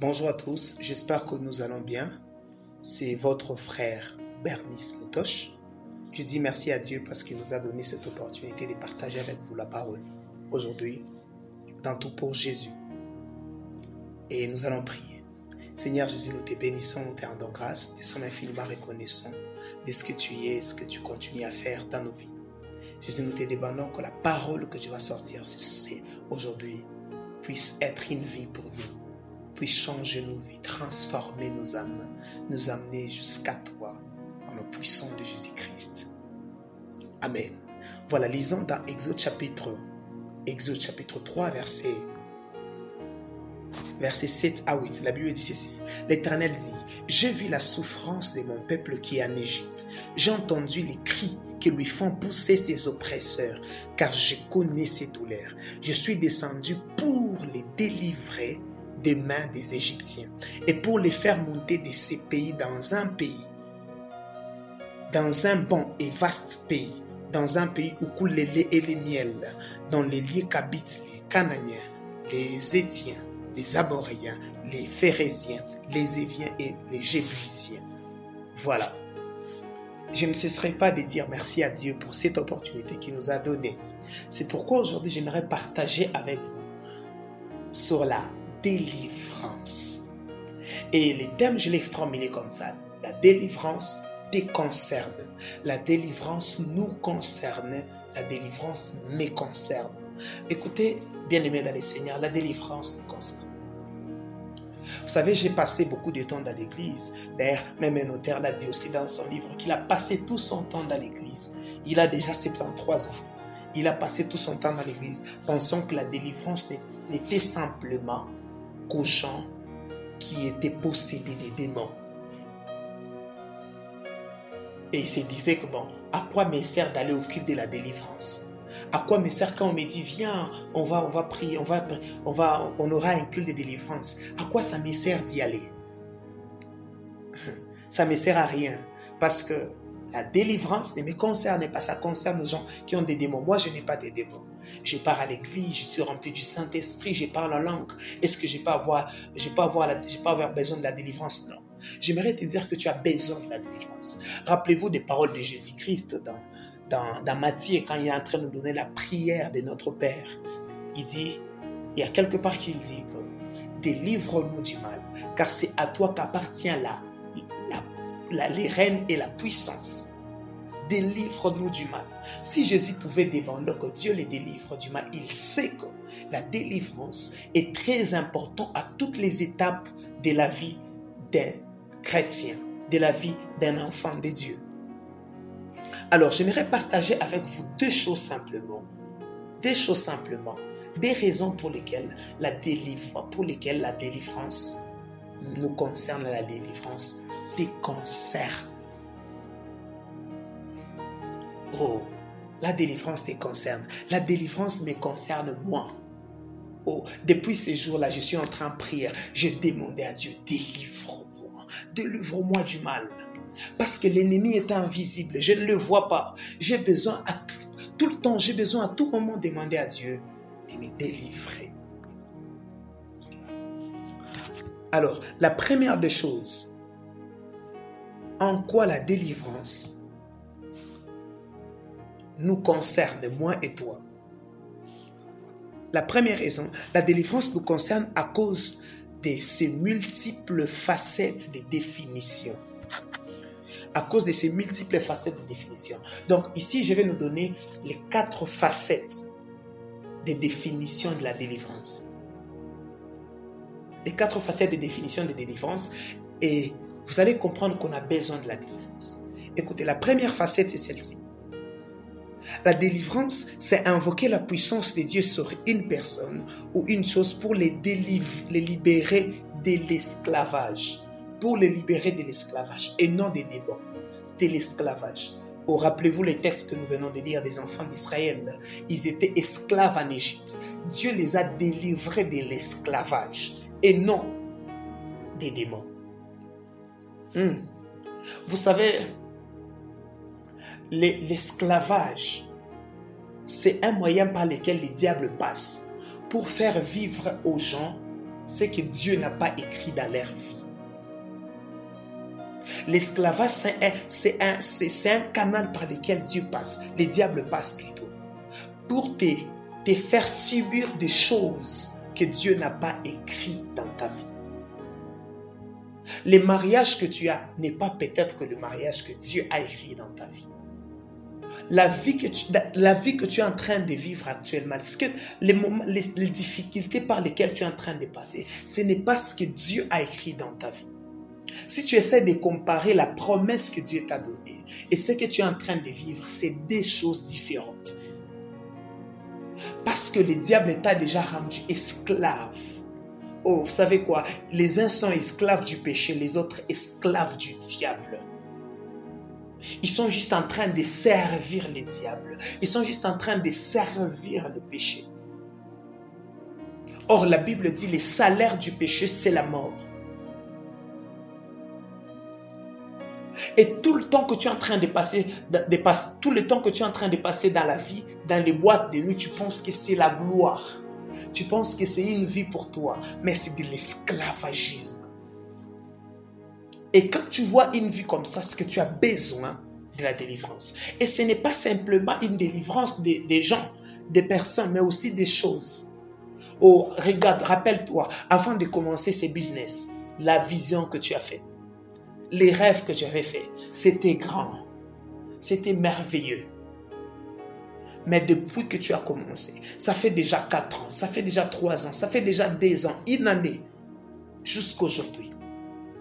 Bonjour à tous, j'espère que nous allons bien. C'est votre frère Bernice Moutoche. Je dis merci à Dieu parce qu'il nous a donné cette opportunité de partager avec vous la parole aujourd'hui, dans tout pour Jésus. Et nous allons prier. Seigneur Jésus, nous te bénissons, nous te rendons grâce, nous sommes infiniment reconnaissants de ce que tu es et ce que tu continues à faire dans nos vies. Jésus, nous te demandons que la parole que tu vas sortir aujourd'hui puisse être une vie pour nous puisse changer nos vies, transformer nos âmes, nous amener jusqu'à toi, en le puissant de Jésus-Christ. Amen. Voilà, lisons dans Exode chapitre, Exode chapitre 3, verset, verset 7 à 8. La Bible dit ceci. L'Éternel dit, j'ai vu la souffrance de mon peuple qui est en Égypte. J'ai entendu les cris qui lui font pousser ses oppresseurs, car je connais ses douleurs. Je suis descendu pour les délivrer des mains des Égyptiens et pour les faire monter de ces pays dans un pays, dans un bon et vaste pays, dans un pays où coulent les lait et les miel, dans les lieux qu'habitent les Cananéens, les Étiens, les Amoréens, les Phérésiens, les Éviens et les Jébusiens. Voilà. Je ne cesserai pas de dire merci à Dieu pour cette opportunité qu'il nous a donnée. C'est pourquoi aujourd'hui j'aimerais partager avec vous sur la délivrance. Et les thèmes, je les formulés comme ça. La délivrance te concerne. La délivrance nous concerne. La délivrance me concerne. Écoutez, bien-aimés dans les Seigneurs, la délivrance nous concerne. Vous savez, j'ai passé beaucoup de temps dans l'église. D'ailleurs, même un auteur l'a dit aussi dans son livre qu'il a passé tout son temps dans l'église. Il a déjà 73 ans. Il a passé tout son temps dans l'église, pensant que la délivrance n'était simplement gens qui étaient possédés des démons. Et il se disait que bon, à quoi me sert d'aller au culte de la délivrance? À quoi me sert quand on me dit viens, on va, on va prier, on va, on va, on aura un culte de délivrance? À quoi ça me sert d'y aller? Ça me sert à rien. Parce que la délivrance ne me concerne pas, ça concerne les gens qui ont des démons. Moi, je n'ai pas de démons. Je pars à l'église, je suis rempli du Saint-Esprit, je parle la langue. Est-ce que je n'ai pas, avoir, pas, avoir pas avoir besoin de la délivrance? Non. J'aimerais te dire que tu as besoin de la délivrance. Rappelez-vous des paroles de Jésus-Christ dans, dans, dans Matthieu, quand il est en train de nous donner la prière de notre Père. Il dit, il y a quelque part qu'il dit que délivre-nous du mal, car c'est à toi qu'appartient la, la, les et la puissance délivre-nous du mal. Si Jésus pouvait demander que Dieu les délivre du mal, il sait que la délivrance est très importante à toutes les étapes de la vie d'un chrétien, de la vie d'un enfant de Dieu. Alors, j'aimerais partager avec vous deux choses simplement. Deux choses simplement. Des raisons pour lesquelles la pour lesquelles la délivrance nous concerne, la délivrance cancers Oh, la délivrance te concerne. La délivrance me concerne moi. Oh, depuis ces jours-là, je suis en train de prier. Je demandais à Dieu, délivre-moi. Délivre-moi du mal. Parce que l'ennemi est invisible. Je ne le vois pas. J'ai besoin à tout le temps, j'ai besoin à tout moment de demander à Dieu de me délivrer. Alors, la première des choses, en quoi la délivrance nous concerne, moi et toi. La première raison, la délivrance nous concerne à cause de ces multiples facettes de définition. À cause de ces multiples facettes de définition. Donc ici, je vais nous donner les quatre facettes de définition de la délivrance. Les quatre facettes de définition de délivrance et vous allez comprendre qu'on a besoin de la délivrance. Écoutez, la première facette, c'est celle-ci. La délivrance, c'est invoquer la puissance de Dieu sur une personne ou une chose pour les, les libérer de l'esclavage. Pour les libérer de l'esclavage et non des démons, de l'esclavage. Oh, rappelez-vous les textes que nous venons de lire des enfants d'Israël. Ils étaient esclaves en Égypte. Dieu les a délivrés de l'esclavage et non des démons. Hmm. Vous savez, l'esclavage, c'est un moyen par lequel les diables passent pour faire vivre aux gens c'est que Dieu n'a pas écrit dans leur vie. L'esclavage, c'est un, canal par lequel Dieu passe, les diables passent plutôt, pour te, te faire subir des choses que Dieu n'a pas écrites dans ta vie. Le mariage que tu as n'est pas peut-être que le mariage que Dieu a écrit dans ta vie. La vie, que tu, la vie que tu es en train de vivre actuellement, ce que les, les, difficultés par lesquelles tu es en train de passer, ce n'est pas ce que Dieu a écrit dans ta vie. Si tu essaies de comparer la promesse que Dieu t'a donnée et ce que tu es en train de vivre, c'est des choses différentes. Parce que le diable t'a déjà rendu esclave. Oh, vous savez quoi? Les uns sont esclaves du péché, les autres esclaves du diable. Ils sont juste en train de servir le diable. Ils sont juste en train de servir le péché. Or, la Bible dit, le salaire du péché, c'est la mort. Et tout le temps que tu es en train de, passer, tout le temps que tu es en train de passer dans la vie, dans les boîtes de nuit, tu penses que c'est la gloire. Tu penses que c'est une vie pour toi, mais c'est de l'esclavagisme. Et quand tu vois une vie comme ça, c'est que tu as besoin de la délivrance. Et ce n'est pas simplement une délivrance des, gens, des personnes, mais aussi des choses. Oh, regarde, rappelle-toi, avant de commencer ces business, la vision que tu as faite les rêves que j'avais faits, c'était grand, c'était merveilleux. Mais depuis que tu as commencé, ça fait déjà 4 ans, ça fait déjà 3 ans, ça fait déjà 2 ans, une année, jusqu'aujourd'hui,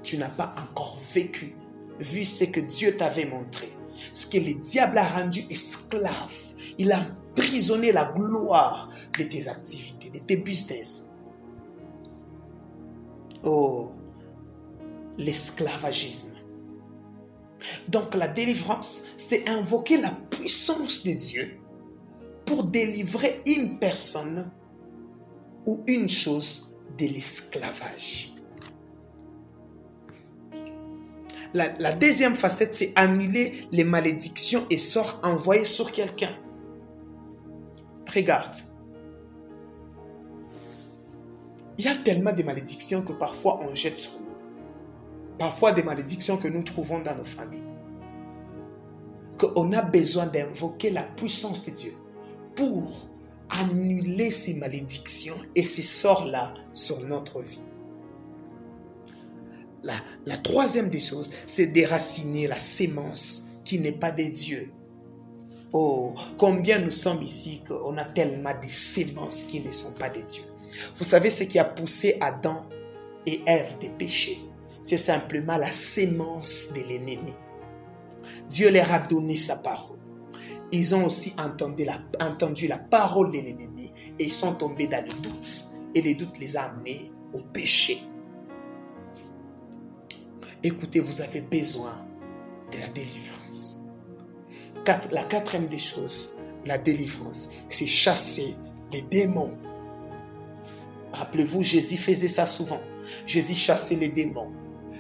tu n'as pas encore vécu, vu ce que Dieu t'avait montré, ce que le diable a rendu esclave. Il a emprisonné la gloire de tes activités, de tes business. Oh, l'esclavagisme. Donc la délivrance, c'est invoquer la puissance de Dieu pour délivrer une personne ou une chose de l'esclavage. La, deuxième facette, c'est annuler les malédictions et sorts envoyés sur quelqu'un. Regarde. Il y a tellement de malédictions que parfois on jette sur nous parfois des malédictions que nous trouvons dans nos familles. Qu'on a besoin d'invoquer la puissance de Dieu pour annuler ces malédictions et ces sorts-là sur notre vie. La, troisième des choses, c'est déraciner la sémence qui n'est pas de Dieu. Oh, combien nous sommes ici qu'on a tellement de sémences qui ne sont pas de Dieu. Vous savez ce qui a poussé Adam et Ève des péchés? C'est simplement la sémence de l'ennemi. Dieu leur a donné sa parole. Ils ont aussi entendu la, parole de l'ennemi et ils sont tombés dans le doute. Et le doute les a amenés au péché. Écoutez, vous avez besoin de la délivrance. La quatrième des choses, la délivrance, c'est chasser les démons. Rappelez-vous, Jésus faisait ça souvent. Jésus chassait les démons.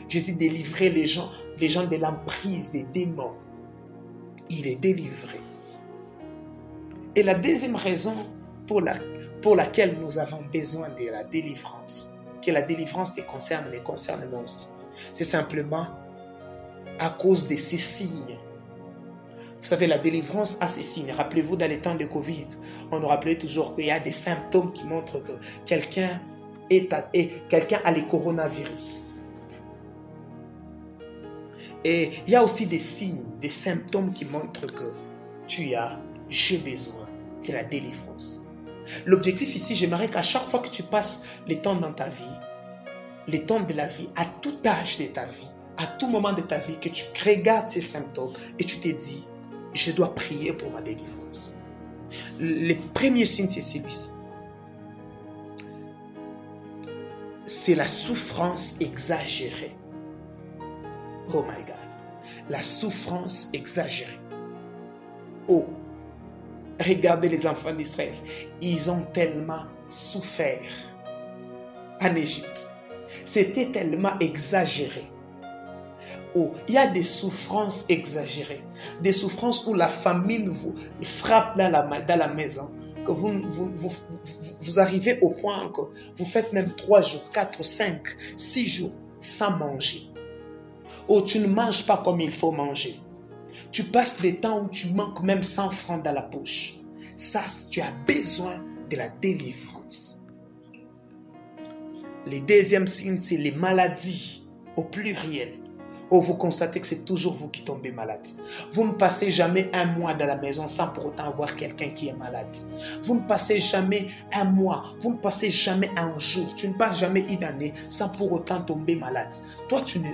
Jésus délivrait les gens, les gens de l'emprise des démons. Il est délivré. Et la deuxième raison pour, la, pour laquelle nous avons besoin de la délivrance, que la délivrance te concerne, mais concerne moi aussi, c'est simplement à cause de ces signes. Vous savez, la délivrance a ces signes. Rappelez-vous, dans les temps de Covid, on nous rappelait toujours qu'il y a des symptômes qui montrent que quelqu'un est, quelqu'un a le coronavirus. Et il y a aussi des signes, des symptômes qui montrent que tu as, j'ai besoin de la délivrance. L'objectif ici, j'aimerais qu'à chaque fois que tu passes les temps dans ta vie, les temps de la vie, à tout âge de ta vie, à tout moment de ta vie, que tu regardes ces symptômes et tu te dis, je dois prier pour ma délivrance. Le premier signe, c'est celui-ci. C'est la souffrance exagérée. Oh my God. La souffrance exagérée. Oh. Regardez les enfants d'Israël. Ils ont tellement souffert en Égypte. C'était tellement exagéré. Oh, il y a des souffrances exagérées. Des souffrances où la famine vous frappe dans la, maison. que vous, vous, vous, arrivez au point que vous faites même 3 jours, 4, 5, 6 jours sans manger. Ou tu ne manges pas comme il faut manger. Tu passes des temps où tu manques même 100 francs dans la poche. Ça, tu as besoin de la délivrance. Les deuxièmes signes, c'est les maladies au pluriel. Ou vous constatez que c'est toujours vous qui tombez malade. Vous ne passez jamais un mois dans la maison sans pour autant avoir quelqu'un qui est malade. Vous ne passez jamais un mois, vous ne passez jamais un jour, tu ne passes jamais une année sans pour autant tomber malade. Toi, tu ne...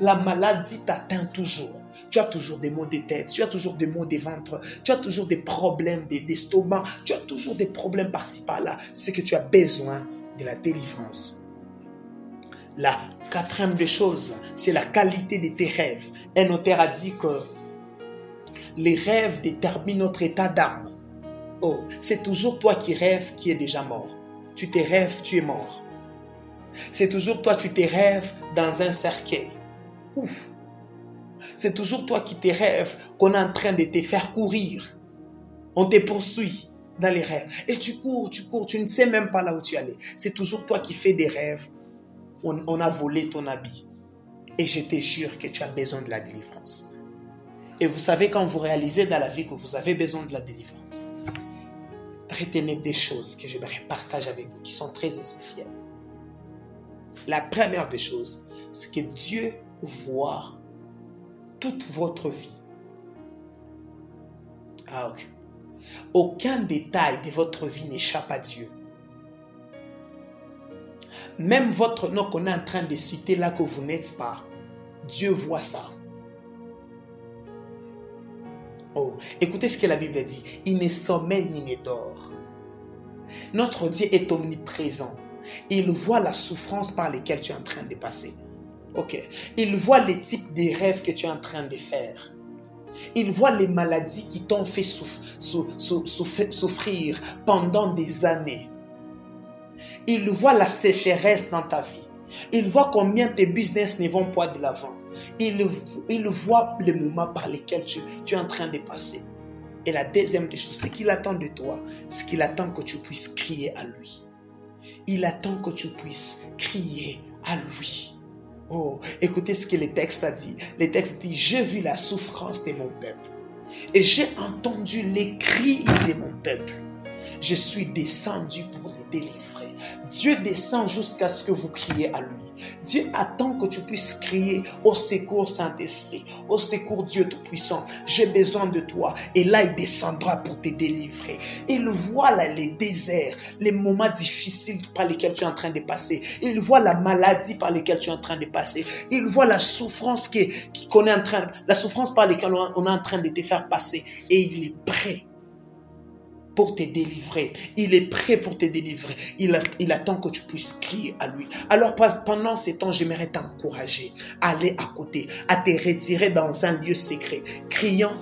La maladie t'atteint toujours. Tu as toujours des maux de tête, tu as toujours des maux de ventre, tu as toujours des problèmes d'estomac, tu as toujours des problèmes par-ci par-là. C'est que tu as besoin de la délivrance. La quatrième des choses, c'est la qualité de tes rêves. Un auteur a dit que les rêves déterminent notre état d'âme. Oh, c'est toujours toi qui rêves qui est déjà mort. Tu te rêves, tu es mort. C'est toujours toi, tu te rêves dans un cercueil. Ouf. C'est toujours toi qui te rêves qu'on est en train de te faire courir. On te poursuit dans les rêves. Et tu cours, tu cours, tu ne sais même pas là où tu allais. C'est toujours toi qui fais des rêves on, a volé ton habit. Et je te jure que tu as besoin de la délivrance. Et vous savez, quand vous réalisez dans la vie que vous avez besoin de la délivrance, retenez des choses que j'aimerais partager avec vous qui sont très essentielles. La première des choses, c'est que Dieu voit votre vie. Ah, Aucun détail de votre vie n'échappe à Dieu. Même votre nom qu'on est en train de citer là que vous n'êtes pas, Dieu voit ça. Oh, écoutez ce que la Bible dit. Il ne sommeille ni ne dort. Notre Dieu est omniprésent. Il voit la souffrance par laquelle tu es en train de passer. Il voit les types de rêves que tu es en train de faire. Il voit les maladies qui t'ont fait souffrir pendant des années. Il voit la sécheresse dans ta vie. Il voit combien tes business ne vont pas de l'avant. Il, voit les moments par lesquels tu, tu es en train de passer. Et la deuxième des choses, c'est qu'il attend de toi, c'est qu'il attend que tu puisses crier à lui. Il attend que tu puisses crier à lui. Oh, écoutez ce que le texte a dit. Le texte dit, j'ai vu la souffrance de mon peuple et j'ai entendu les cris de mon peuple. Je suis descendu pour les délivrer. Dieu descend jusqu'à ce que vous criez à lui. Dieu attend que tu puisses crier au secours Saint-Esprit, au secours Dieu Tout-Puissant. J'ai besoin de toi. Et là, il descendra pour te délivrer. Il voit les déserts, les moments difficiles par lesquels tu es en train de passer. Il voit la maladie par lesquelles tu es en train de passer. Il voit la souffrance qu'on en train, la souffrance par laquelle on est en train de te faire passer. Et il est prêt pour te délivrer. Il est prêt pour te délivrer. Il, attend que tu puisses crier à lui. Alors pendant ces temps, j'aimerais t'encourager à aller à côté, à te retirer dans un lieu secret, criant,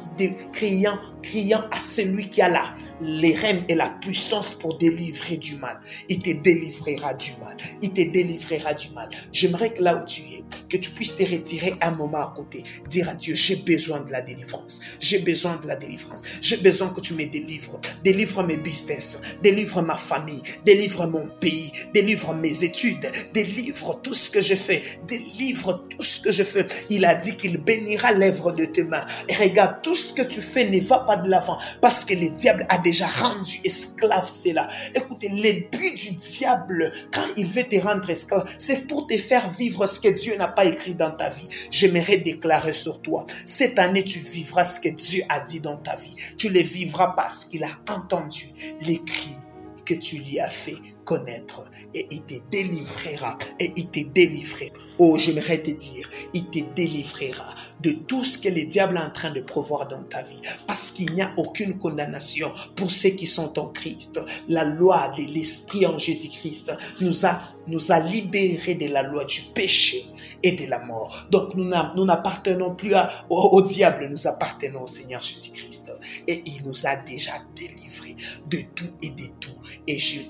criant, criant à celui qui a la, les rênes et la puissance pour délivrer du mal. Il te délivrera du mal. Il te délivrera du mal. J'aimerais que là où tu es, que tu puisses te retirer un moment à côté. Dire à Dieu, j'ai besoin de la délivrance. J'ai besoin de la délivrance. J'ai besoin que tu me délivres. Délivre mes business. Délivre ma famille. Délivre mon pays. Délivre mes études. Délivre tout ce que je fais. Délivre tout ce que je fais. Il a dit qu'il bénira l'œuvre de tes mains. Regarde, tout ce que tu fais ne va pas de l'avant parce que le diable a déjà rendu esclave cela. Écoutez, le but du diable quand il veut te rendre esclave, c'est pour te faire vivre ce que Dieu n'a pas écrit dans ta vie. J'aimerais déclarer sur toi, cette année tu vivras ce que Dieu a dit dans ta vie. Tu le vivras parce qu'il a entendu les cris que tu lui as fait connaître et il te délivrera et il te délivrera. Oh, j'aimerais te dire, il te délivrera de tout ce que le diable est en train de prévoir dans ta vie parce qu'il n'y a aucune condamnation pour ceux qui sont en Christ. La loi de l'Esprit en Jésus-Christ nous a nous a libérés de la loi du péché et de la mort. Donc nous n'appartenons plus au, diable, nous appartenons au Seigneur Jésus-Christ. Et il nous a déjà délivrés de tout et de tout. Et je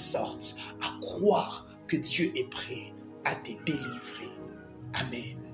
t'exhorte à croire que Dieu est prêt à te délivrer. Amen.